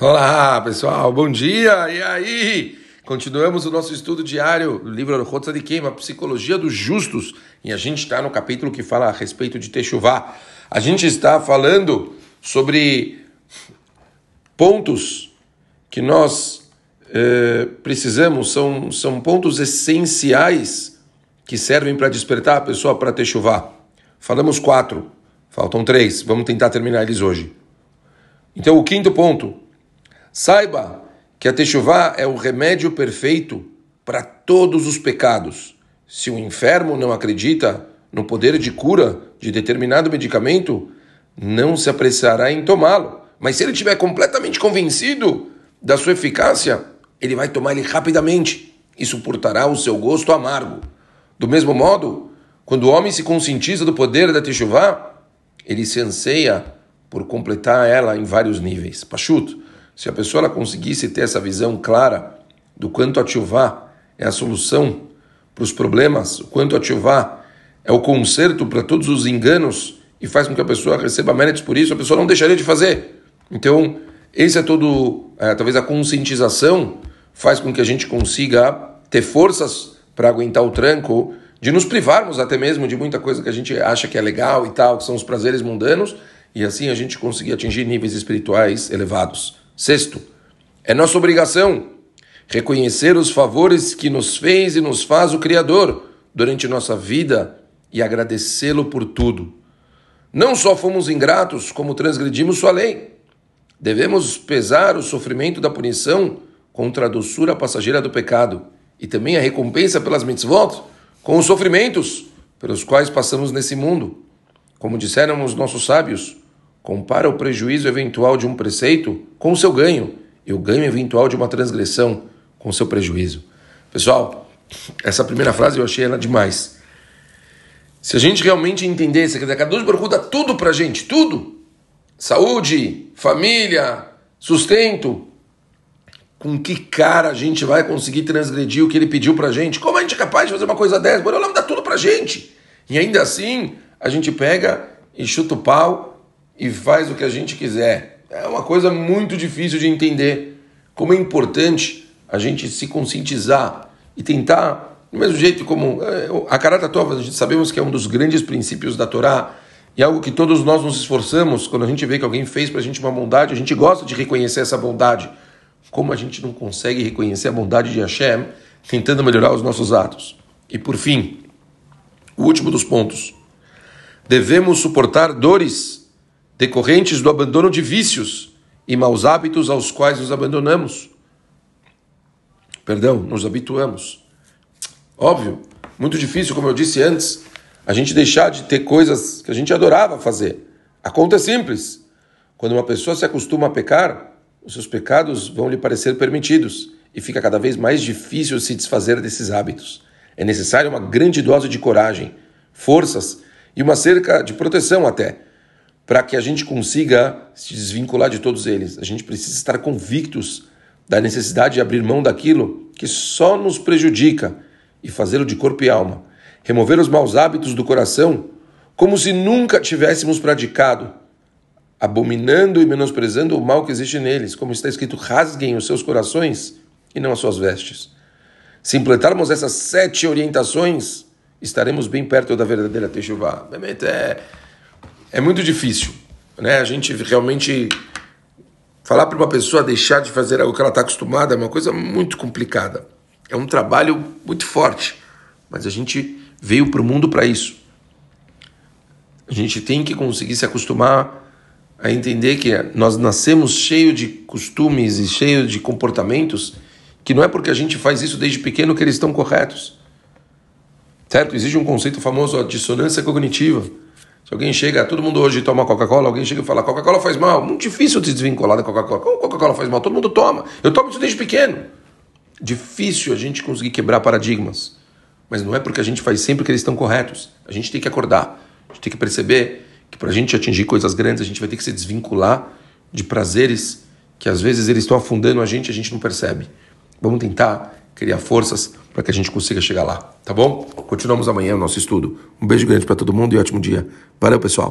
Olá, pessoal, bom dia! E aí? Continuamos o nosso estudo diário do livro Rotza de Queima, Psicologia dos Justos, e a gente está no capítulo que fala a respeito de Techuvá. A gente está falando sobre pontos que nós eh, precisamos, são, são pontos essenciais que servem para despertar a pessoa para Techuvá. Falamos quatro, faltam três, vamos tentar terminar eles hoje. Então, o quinto ponto Saiba que a Techuvá é o remédio perfeito para todos os pecados. Se o enfermo não acredita no poder de cura de determinado medicamento, não se apressará em tomá-lo. Mas se ele estiver completamente convencido da sua eficácia, ele vai tomar ele rapidamente e suportará o seu gosto amargo. Do mesmo modo, quando o homem se conscientiza do poder da Techuvá, ele se anseia por completar ela em vários níveis. Pachuto. Se a pessoa conseguisse ter essa visão clara do quanto a é a solução para os problemas, o quanto a é o conserto para todos os enganos e faz com que a pessoa receba méritos por isso, a pessoa não deixaria de fazer. Então, esse é todo, é, talvez a conscientização faz com que a gente consiga ter forças para aguentar o tranco, de nos privarmos até mesmo de muita coisa que a gente acha que é legal e tal, que são os prazeres mundanos, e assim a gente conseguir atingir níveis espirituais elevados. Sexto, é nossa obrigação reconhecer os favores que nos fez e nos faz o Criador durante nossa vida e agradecê-lo por tudo. Não só fomos ingratos, como transgredimos sua lei. Devemos pesar o sofrimento da punição contra a doçura passageira do pecado e também a recompensa pelas mitzvot com os sofrimentos pelos quais passamos nesse mundo. Como disseram os nossos sábios, compara o prejuízo eventual de um preceito com o seu ganho e o ganho eventual de uma transgressão com o seu prejuízo. Pessoal, essa primeira frase eu achei ela demais. Se a gente realmente entendesse que Kadosh Baruch dá tudo pra gente, tudo, saúde, família, sustento, com que cara a gente vai conseguir transgredir o que ele pediu pra gente? Como a gente é capaz de fazer uma coisa dessa? Borolam dá tudo pra gente. E ainda assim, a gente pega e chuta o pau e faz o que a gente quiser. É uma coisa muito difícil de entender. Como é importante a gente se conscientizar e tentar, do mesmo jeito como é, a Karata Tova, a gente sabemos que é um dos grandes princípios da Torá e algo que todos nós nos esforçamos quando a gente vê que alguém fez para a gente uma bondade, a gente gosta de reconhecer essa bondade. Como a gente não consegue reconhecer a bondade de Hashem tentando melhorar os nossos atos? E por fim, o último dos pontos. Devemos suportar dores decorrentes do abandono de vícios e maus hábitos aos quais nos abandonamos. Perdão, nos habituamos. Óbvio, muito difícil, como eu disse antes, a gente deixar de ter coisas que a gente adorava fazer. A conta é simples. Quando uma pessoa se acostuma a pecar, os seus pecados vão lhe parecer permitidos e fica cada vez mais difícil se desfazer desses hábitos. É necessário uma grande dose de coragem, forças e uma cerca de proteção até para que a gente consiga se desvincular de todos eles. A gente precisa estar convictos da necessidade de abrir mão daquilo que só nos prejudica e fazê-lo de corpo e alma. Remover os maus hábitos do coração como se nunca tivéssemos praticado, abominando e menosprezando o mal que existe neles, como está escrito: rasguem os seus corações e não as suas vestes. Se implementarmos essas sete orientações, estaremos bem perto da verdadeira Teshuvah. É é muito difícil, né? A gente realmente falar para uma pessoa deixar de fazer algo que ela está acostumada é uma coisa muito complicada. É um trabalho muito forte, mas a gente veio para o mundo para isso. A gente tem que conseguir se acostumar a entender que nós nascemos cheio de costumes e cheio de comportamentos que não é porque a gente faz isso desde pequeno que eles estão corretos. Certo? Existe um conceito famoso, a dissonância cognitiva se alguém chega, todo mundo hoje toma Coca-Cola, alguém chega e fala Coca-Cola faz mal. Muito difícil se desvincular da Coca-Cola. Como Coca-Cola faz mal? Todo mundo toma. Eu tomo isso desde pequeno. Difícil a gente conseguir quebrar paradigmas. Mas não é porque a gente faz sempre que eles estão corretos. A gente tem que acordar. A gente tem que perceber que para a gente atingir coisas grandes, a gente vai ter que se desvincular de prazeres que às vezes eles estão afundando a gente e a gente não percebe. Vamos tentar criar forças para que a gente consiga chegar lá, tá bom? Continuamos amanhã o nosso estudo. Um beijo grande para todo mundo e ótimo dia. Valeu, pessoal.